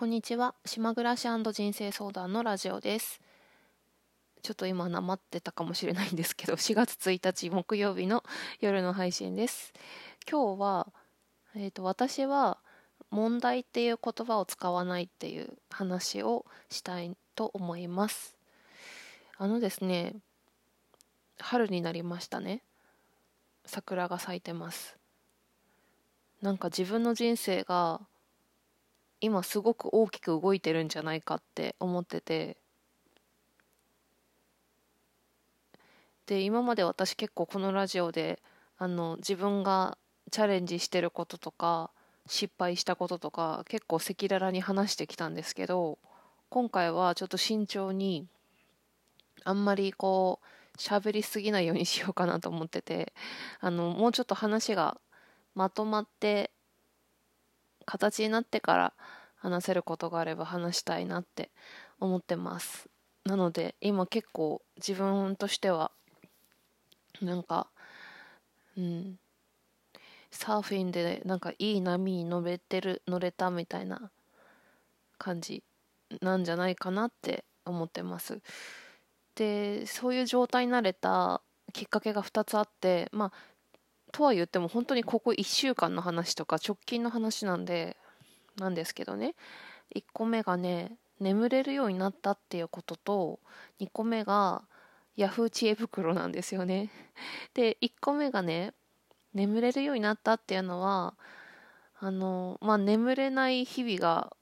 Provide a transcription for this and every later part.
こんにちは。島暮らし人生相談のラジオです。ちょっと今なまってたかもしれないんですけど 4月1日木曜日の夜の配信です。今日は、えーと、私は問題っていう言葉を使わないっていう話をしたいと思います。あのですね春になりましたね。桜が咲いてます。なんか自分の人生が今すごく大きく動いてるんじゃないかって思ってて。で今まで私結構このラジオであの自分がチャレンジしてることとか失敗したこととか結構赤裸々に話してきたんですけど今回はちょっと慎重にあんまりこう喋りすぎないようにしようかなと思っててあのもうちょっと話がまとまって形になってから話せることがあれば話したいなって思ってます。なので今結構自分としてはなんかうんサーフィンでなんかいい波に乗れてる乗れたみたいな感じなんじゃないかなって思ってます。でそういう状態になれたきっかけが2つあってまあとは言っても本当にここ1週間の話とか直近の話なんでなんですけどね。1個目がね眠れるようになったっていうことと2個目がヤフー知恵袋なんですよね。で1個目がね眠れるようになったっていうのはあのまあ眠れない日々が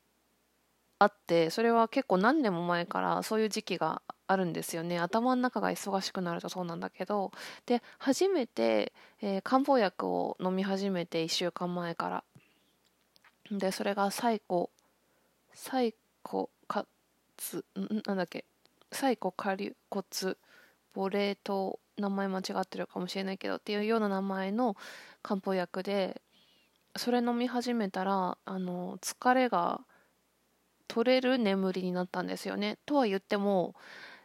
あってそれは結構何年も前からそういう時期があるんですよね。頭の中が忙しくなるとそうなんだけど。で初めて、えー、漢方薬を飲み始めて1週間前から。でそれがサイコサイコカツなんだっけ？サイコカリコツボレート名前間違ってるかもしれないけどっていうような名前の漢方薬でそれ飲み始めたらあの疲れが取れる眠りになったんですよね。とは言っても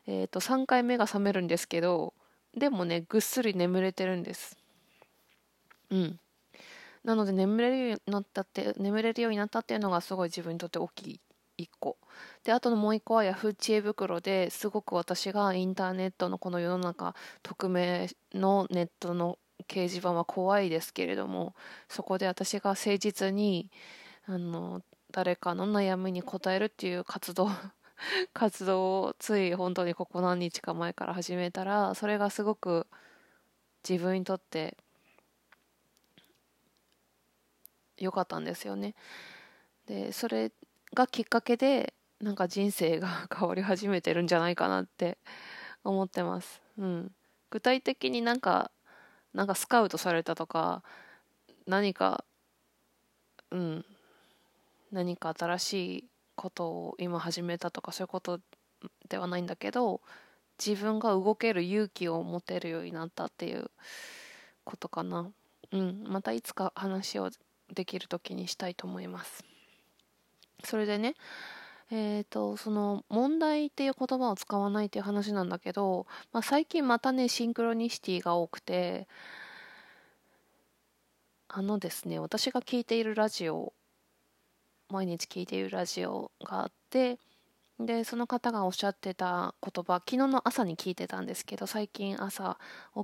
えー、と3回目が覚めるんですけどでもねぐっすり眠れてるんです。うん。なので眠れるようになったって眠れるようになったっていうのがすごい自分にとって大きい1個。であとのもう1個は Yahoo 知恵袋ですごく私がインターネットのこの世の中匿名のネットの掲示板は怖いですけれどもそこで私が誠実にあの誰かの悩みに答えるっていう活動 活動をつい本当にここ何日か前から始めたらそれがすごく自分にとって良かったんですよね。でそれがきっかけでなんか人生が 変わり始めてるんじゃないかなって思ってます。うん、具体的になんかなんかスカウトされたとか何かうん何か新しいことを今始めたとかそういうことではないんだけど自分が動ける勇気を持てるようになったっていうことかな。うん。またいつか話をできる時にしたいと思います。それでねえーと、その問題っていう言葉を使わないっていう話なんだけど、まあ、最近またねシンクロニシティが多くてあのですね私が聞いているラジオ毎日聞いているラジオがあってでその方がおっしゃってた言葉昨日の朝に聞いてたんですけど最近朝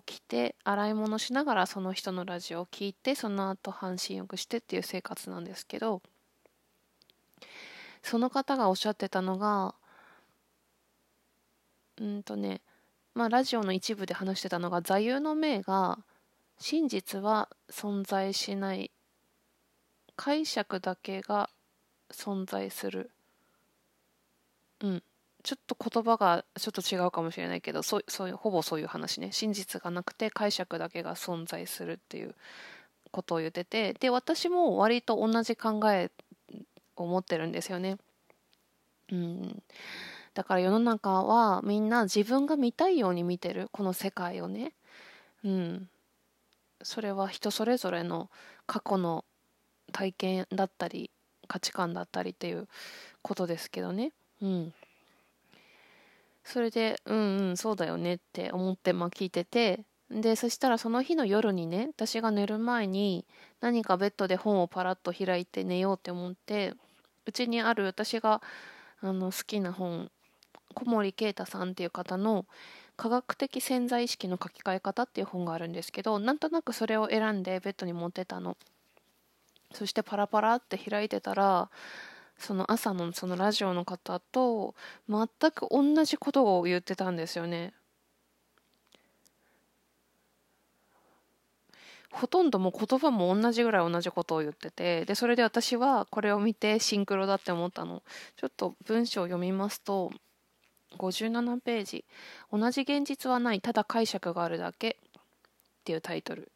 起きて洗い物しながらその人のラジオを聞いてその後半身浴してっていう生活なんですけどその方がおっしゃってたのがうんとねまあラジオの一部で話してたのが座右の銘が真実は存在しない。解釈だけが存在する。うん。ちょっと言葉がちょっと違うかもしれないけどそうそういうほぼそういう話ね。真実がなくて解釈だけが存在するっていうことを言っててで私も割と同じ考えを持ってるんですよね。うん、だから世の中はみんな自分が見たいように見てる。この世界をね。うん、それは人それぞれの過去の体験だったり価値観だったりっていうことですけどね。うん。それでうんうんそうだよねって思ってまあ聞いてて。でそしたらその日の夜にね私が寝る前に何かベッドで本をパラッと開いて寝ようって思ってうちにある私があの好きな本小森啓太さんっていう方の科学的潜在意識の書き換え方っていう本があるんですけどなんとなくそれを選んでベッドに持ってたの。そしてパラパラって開いてたらその朝のそのラジオの方と全く同じことを言ってたんですよね。ほとんどもう言葉も同じぐらい同じことを言っててでそれで私はこれを見てシンクロだって思ったの。ちょっと文章を読みますと57ページ。同じ現実はないただ解釈があるだけっていうタイトル。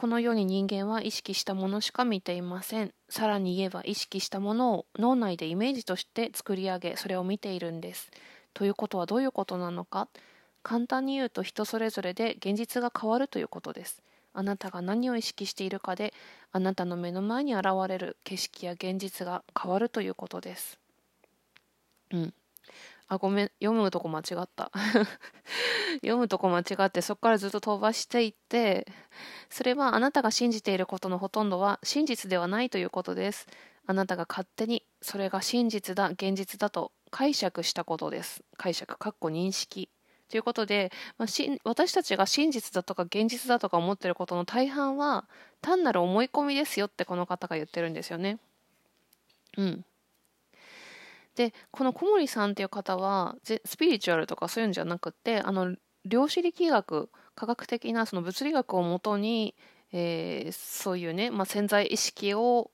このように人間は意識したものしか見ていませんさらに言えば意識したものを脳内でイメージとして作り上げそれを見ているんですということはどういうことなのか簡単に言うと人それぞれで現実が変わるということですあなたが何を意識しているかであなたの目の前に現れる景色や現実が変わるということです。うん。あ、ごめん、読むとこ間違った。読むとこ間違って、そこからずっと飛ばしていって、それはあなたが信じていることのほとんどは真実ではないということです。あなたが勝手にそれが真実だ、現実だと解釈したことです。解釈、かっこ認識。ということで、まあ、し私たちが真実だとか現実だとか思ってることの大半は単なる思い込みですよってこの方が言ってるんですよね。うん。でこの小森さんっていう方はスピリチュアルとかそういうんじゃなくてあの量子力学科学的なその物理学をもとに、えー、そういうね、まあ、潜在意識を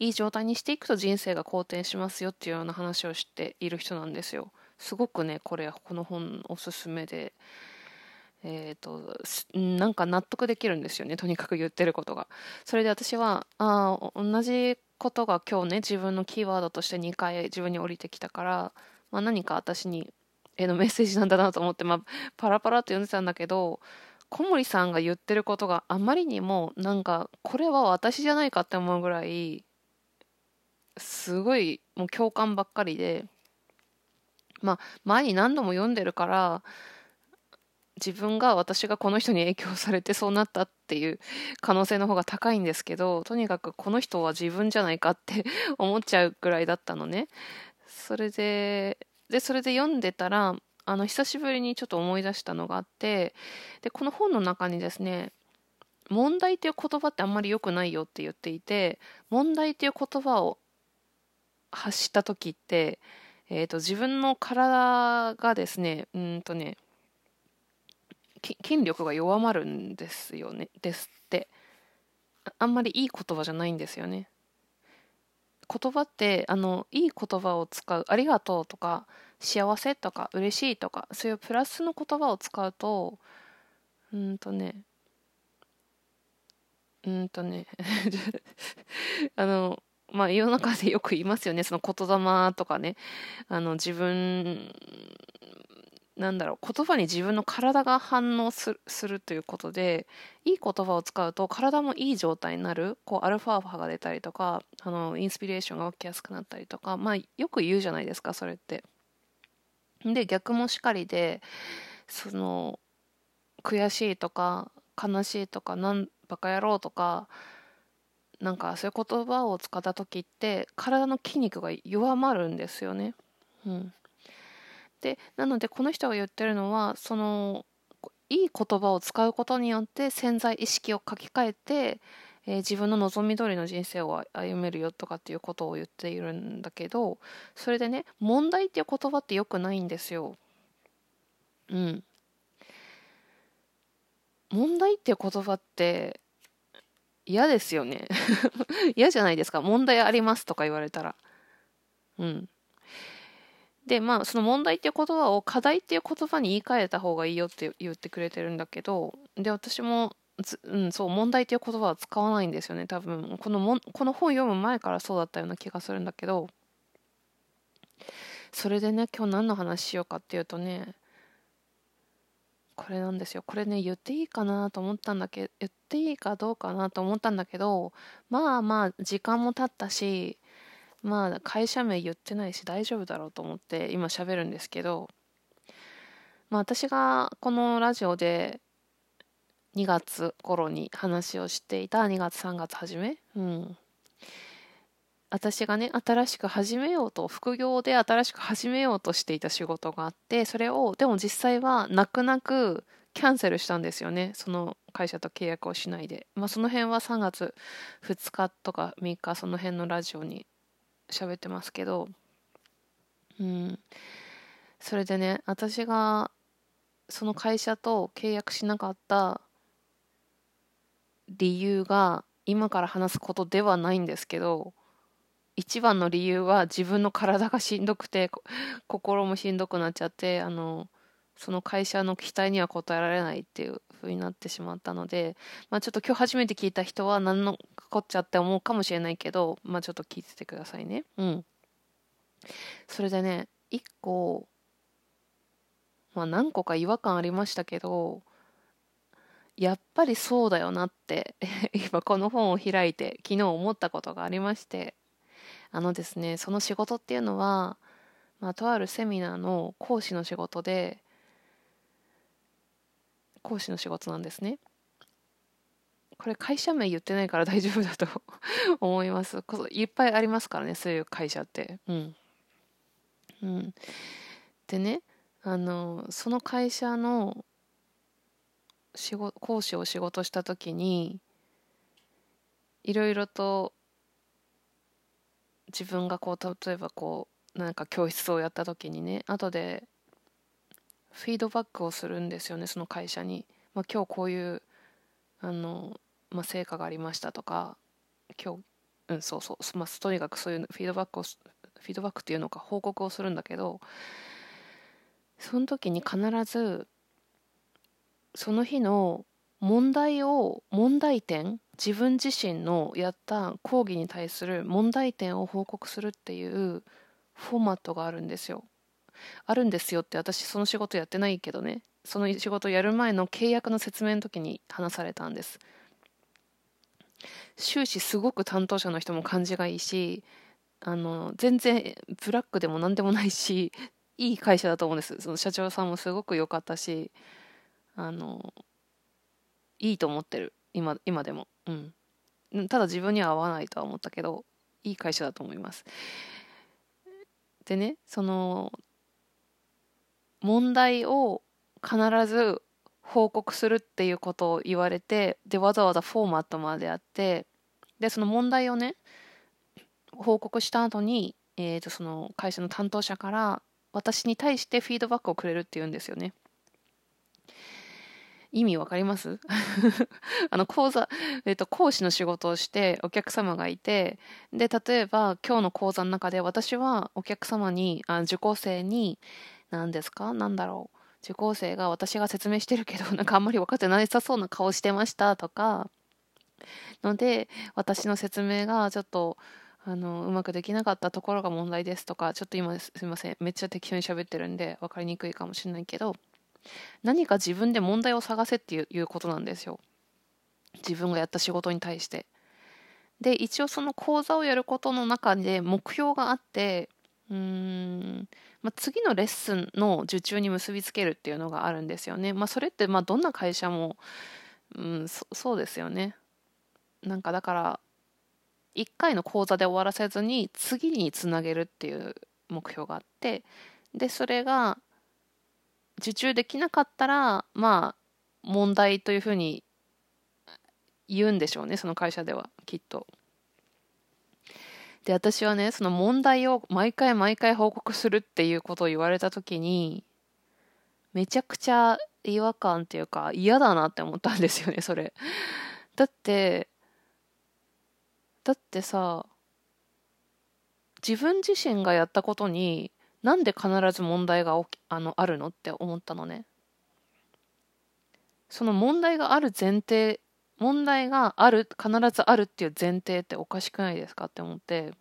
いい状態にしていくと人生が好転しますよっていうような話をしている人なんですよ。すごくねこれこの本おすすめでえっ、ー、となんか納得できるんですよねとにかく言ってることがそれで私はあ同じことが今日ね自分のキーワードとして2回自分に降りてきたから、まあ、何か私にへのメッセージなんだなと思って、まあ、パラパラと読んでたんだけど小森さんが言ってることがあまりにもなんかこれは私じゃないかって思うぐらいすごいもう共感ばっかりでまあ前に何度も読んでるから自分が私がこの人に影響されてそうなったっていう可能性の方が高いんですけどとにかくこの人は自分じゃないかって 思っちゃうぐらいだったのね。それででそれで読んでたらあの久しぶりにちょっと思い出したのがあってでこの本の中にですね問題っていう言葉ってあんまり良くないよって言っていて問題っていう言葉を発した時ってえーと、自分の体がですねうんとね筋力が弱まるんですよね。ですって。あんまりいい言葉じゃないんですよね。言葉ってあのいい言葉を使うありがとうとか幸せとか嬉しいとかそういうプラスの言葉を使うとうんとねうんとね あのまあ世の中でよく言いますよね。その言霊とかね。あの自分なんだろう言葉に自分の体が反応するということでいい言葉を使うと体もいい状態になるこうアルファ波が出たりとかあのインスピレーションが起きやすくなったりとかまあよく言うじゃないですかそれって。で逆もしかりでその悔しいとか悲しいとかなんバカ野郎とかなんかそういう言葉を使った時って体の筋肉が弱まるんですよね。うん、でなのでこの人が言ってるのはそのいい言葉を使うことによって潜在意識を書き換えて、えー、自分の望み通りの人生を歩めるよとかっていうことを言っているんだけどそれでね問題っていう言葉ってよくないんですよ。うん。問題っていう言葉って嫌ですよね 嫌じゃないですか問題ありますとか言われたらうんでまあその問題っていう言葉を課題っていう言葉に言い換えた方がいいよって言ってくれてるんだけどで私もうん、そう問題っていう言葉は使わないんですよね多分。このもこの本読む前からそうだったような気がするんだけど。それでね今日何の話しようかっていうとねこれなんですよ。これね言っていいかなと思ったんだけど言っていいかどうかなと思ったんだけどまあまあ時間も経ったしまあ会社名言ってないし大丈夫だろうと思って今喋るんですけどまあ私がこのラジオで2月頃に話をしていた2月3月初めうん。私がね新しく始めようと副業で新しく始めようとしていた仕事があってそれをでも実際は泣く泣くキャンセルしたんですよねその会社と契約をしないで、まあ、その辺は3月2日とか3日その辺のラジオに喋ってますけどうん。それでね私がその会社と契約しなかった理由が今から話すことではないんですけど一番の理由は自分の体がしんどくて 心もしんどくなっちゃってあのその会社の期待には応えられないっていう風になってしまったので、まあ、ちょっと今日初めて聞いた人は何のこっちゃって思うかもしれないけど、まあ、ちょっと聞いててくださいね。うん。それでね一個まあ何個か違和感ありましたけどやっぱりそうだよなって 今この本を開いて昨日思ったことがありましてあのですねその仕事っていうのは、まあ、とあるセミナーの講師の仕事で講師の仕事なんですね。これ会社名言ってないから大丈夫だと 思います。いっぱいありますからねそういう会社って。うん。うん。でねあのその会社の仕事講師を仕事した時にいろいろと自分がこう例えばこうなんか教室をやった時にね後でフィードバックをするんですよねその会社に、まあ、今日こういうあの、まあ、成果がありましたとか今日うんそうそう、まあ、とにかくそういうフィードバックをフィードバックっていうのか報告をするんだけどその時に必ずその日の問題を問題点自分自身のやった講義に対する問題点を報告するっていうフォーマットがあるんですよ。あるんですよって私その仕事やってないけどね。その仕事やる前の契約の説明の時に話されたんです。終始すごく担当者の人も感じがいいしあの全然ブラックでも何でもないし いい会社だと思うんです。その社長さんもすごく良かったしあのいいと思ってる。今今でも。うん。ただ自分には合わないとは思ったけどいい会社だと思います。でねその問題を必ず報告するっていうことを言われてでわざわざフォーマットまであってでその問題をね報告した後に、えー、とその会社の担当者から私に対してフィードバックをくれるっていうんですよね。意味わかります？あの講座、えっと、講師の仕事をしてお客様がいてで例えば今日の講座の中で私はお客様にあ受講生に何ですか？何だろう？受講生が私が説明してるけど なんかあんまり分かってなさそうな顔してましたとか。ので私の説明がちょっとあのうまくできなかったところが問題ですとかちょっと今すいませんめっちゃ適当に喋ってるんで分かりにくいかもしれないけど何か自分で問題を探せっていうことなんですよ。自分がやった仕事に対して。で一応その講座をやることの中で目標があってうーん、まあ、次のレッスンの受注に結びつけるっていうのがあるんですよねまあそれってまあどんな会社もうんそそうですよねなんかだから1回の講座で終わらせずに次につなげるっていう目標があってでそれが受注できなかったらまあ問題というふうに言うんでしょうねその会社ではきっと。で私はねその問題を毎回毎回報告するっていうことを言われた時にめちゃくちゃ違和感っていうか嫌だなって思ったんですよねそれ。だってだってさ自分自身がやったことになんで必ず問題が起きあのあるのって思ったのねその問題がある前提問題がある必ずあるっていう前提っておかしくないですかって思って。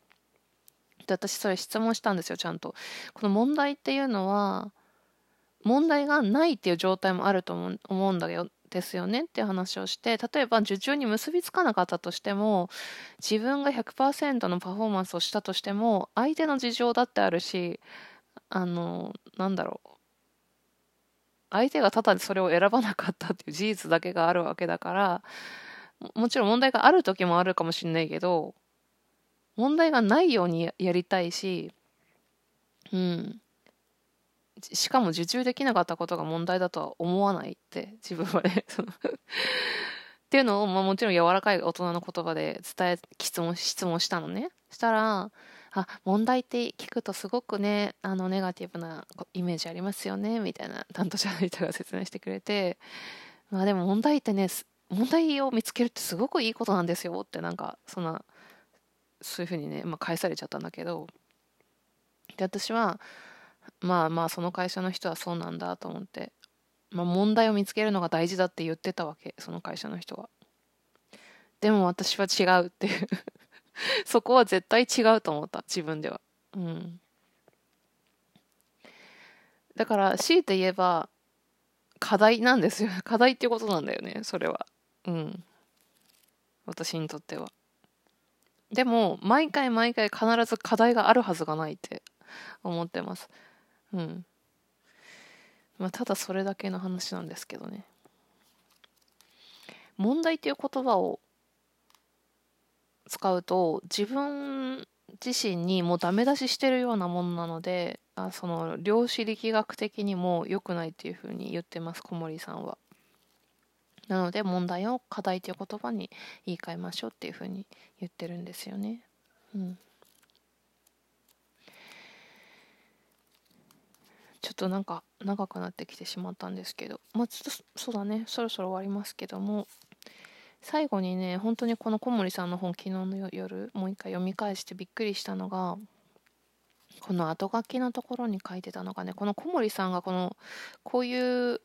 で私それ質問したんですよちゃんと。この問題っていうのは問題がないっていう状態もあると思うんだよですよねっていう話をして。例えば受注に結びつかなかったとしても自分が100%のパフォーマンスをしたとしても相手の事情だってあるしあのなんだろう相手がただでそれを選ばなかったっていう事実だけがあるわけだからもちろん問題がある時もあるかもしれないけど問題がないようにやりたいし、うん。しかも受注できなかったことが問題だとは思わないって自分はね っていうのを、まあ、もちろん柔らかい大人の言葉で伝え質問質問したのねしたらあ問題って聞くとすごくねあのネガティブなイメージありますよねみたいな担当者の人が説明してくれてまあでも問題ってね問題を見つけるってすごくいいことなんですよってなんかそんなそういうふうにね、まあ、返されちゃったんだけど。で私はまあまあその会社の人はそうなんだと思って、まあ、問題を見つけるのが大事だって言ってたわけその会社の人は。でも私は違うっていう。そこは絶対違うと思った自分では。うん。だから強いて言えば課題なんですよ 課題っていうことなんだよねそれは。うん。私にとっては。でも毎回毎回必ず課題があるはずがないって思ってます。うん。まあただそれだけの話なんですけどね。問題っていう言葉を使うと自分自身にもうダメ出ししてるようなものなのであその量子力学的にも良くないっていうふうに言ってます小森さんは。なので問題を課題という言葉に言い換えましょうっていうふうに言ってるんですよね。うん、ちょっとなんか長くなってきてしまったんですけどまあちょっとそうだねそろそろ終わりますけども最後にね本当にこの小森さんの本昨日の夜もう一回読み返してびっくりしたのがこの後書きのところに書いてたのがねこの小森さんがこのこういう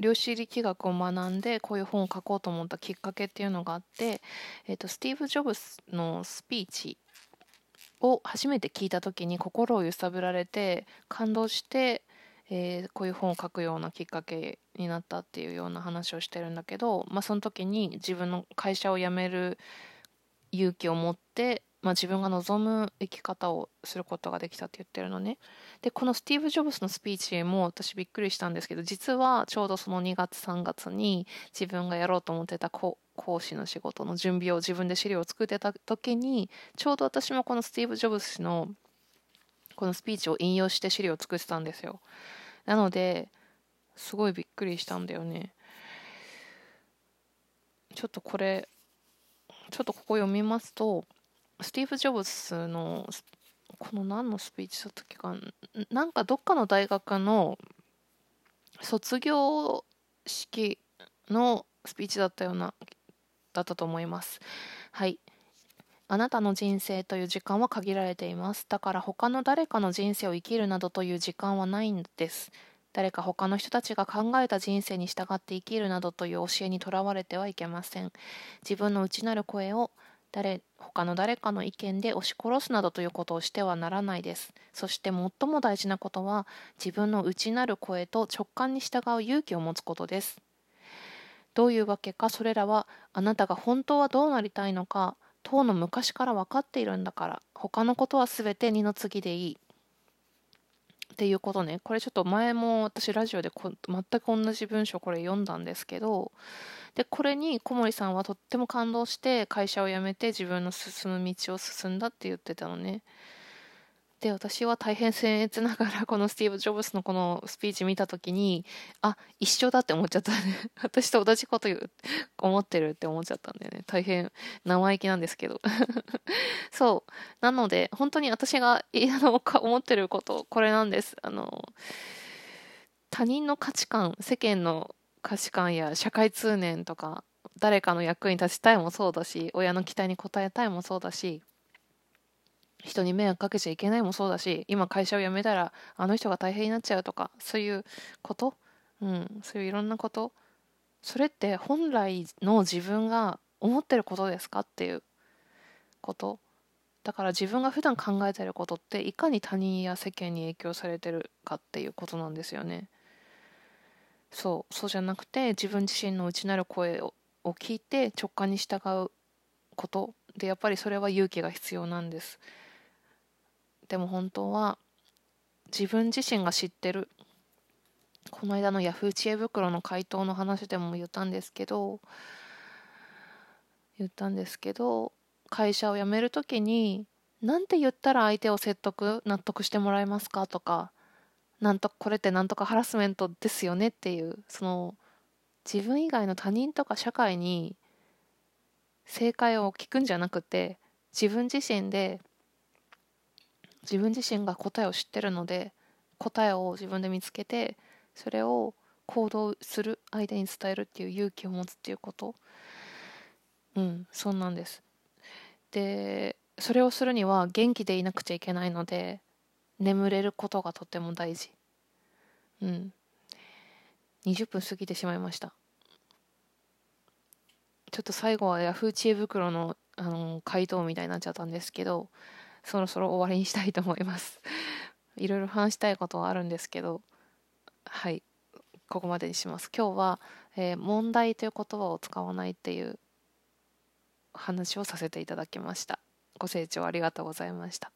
量子力学を学んでこういう本を書こうと思ったきっかけっていうのがあって、えーと、スティーブ・ジョブスのスピーチを初めて聞いた時に心を揺さぶられて感動して、えー、こういう本を書くようなきっかけになったっていうような話をしてるんだけど、まあ、その時に自分の会社を辞める勇気を持ってまあ、自分が望む生き方をすることができたって言ってるのね。で、このスティーブ・ジョブスのスピーチも私びっくりしたんですけど、実はちょうどその2月3月に自分がやろうと思ってた講師の仕事の準備を自分で資料を作ってた時に、ちょうど私もこのスティーブ・ジョブスのこのスピーチを引用して資料を作ってたんですよ。なので、すごいびっくりしたんだよね。ちょっとこれ、ちょっとここ読みますと、スティーブ・ジョブズのこの何のスピーチだったっけかなんかどっかの大学の卒業式のスピーチだったようなだったと思います。はい。あなたの人生という時間は限られていますだから他の誰かの人生を生きるなどという時間はないんです誰か他の人たちが考えた人生に従って生きるなどという教えにとらわれてはいけません自分の内なる声を誰他の誰かの意見で押し殺すなどということをしてはならないです。そして最も大事なことは自分の内なる声と直感に従う勇気を持つことです。どういうわけかそれらはあなたが本当はどうなりたいのか当の昔から分かっているんだから他のことは全て二の次でいい。っていうことねこれちょっと前も私ラジオで全く同じ文章これ読んだんですけどでこれに小森さんはとっても感動して会社を辞めて自分の進む道を進んだって言ってたのねで私は大変僭越ながらこのスティーブ・ジョブスのこのスピーチ見た時にあ一緒だって思っちゃった。ね 私と同じこと言う思ってるって思っちゃったんだよね。大変生意気なんですけど。そう。なので本当に私があの思ってることこれなんです。あの他人の価値観世間の価値観や社会通念とか誰かの役に立ちたいもそうだし親の期待に応えたいもそうだし人に迷惑かけちゃいけないもそうだし今会社を辞めたらあの人が大変になっちゃうとかそういうこと、うん、そういういろんなこと？それって本来の自分が思ってることですかっていうこと？だから自分が普段考えてることっていかに他人や世間に影響されてるかっていうことなんですよね。そうそうじゃなくて自分自身の内なる声を聞いて直感に従うこと。でやっぱりそれは勇気が必要なんです。でも本当は自分自身が知ってるこの間のヤフー知恵袋の回答の話でも言ったんですけど言ったんですけど会社を辞める時になんて言ったら相手を説得納得してもらえますかとかなんとこれってなんとかハラスメントですよねっていうその自分以外の他人とか社会に正解を聞くんじゃなくて自分自身で自分自身が答えを知ってるので答えを自分で見つけてそれを行動する相手に伝えるっていう勇気を持つっていうこと。うんそうなんです。でそれをするには元気でいなくちゃいけないので眠れることがとても大事。うん。20分過ぎてしまいました。ちょっと最後は Yahoo 知恵袋のあの回答みたいになっちゃったんですけどそろそろ終わりにしたいと思います。いろいろ話したいことはあるんですけどはいここまでにします。今日は、えー、問題という言葉を使わないっていう話をさせていただきました。ご清聴ありがとうございました。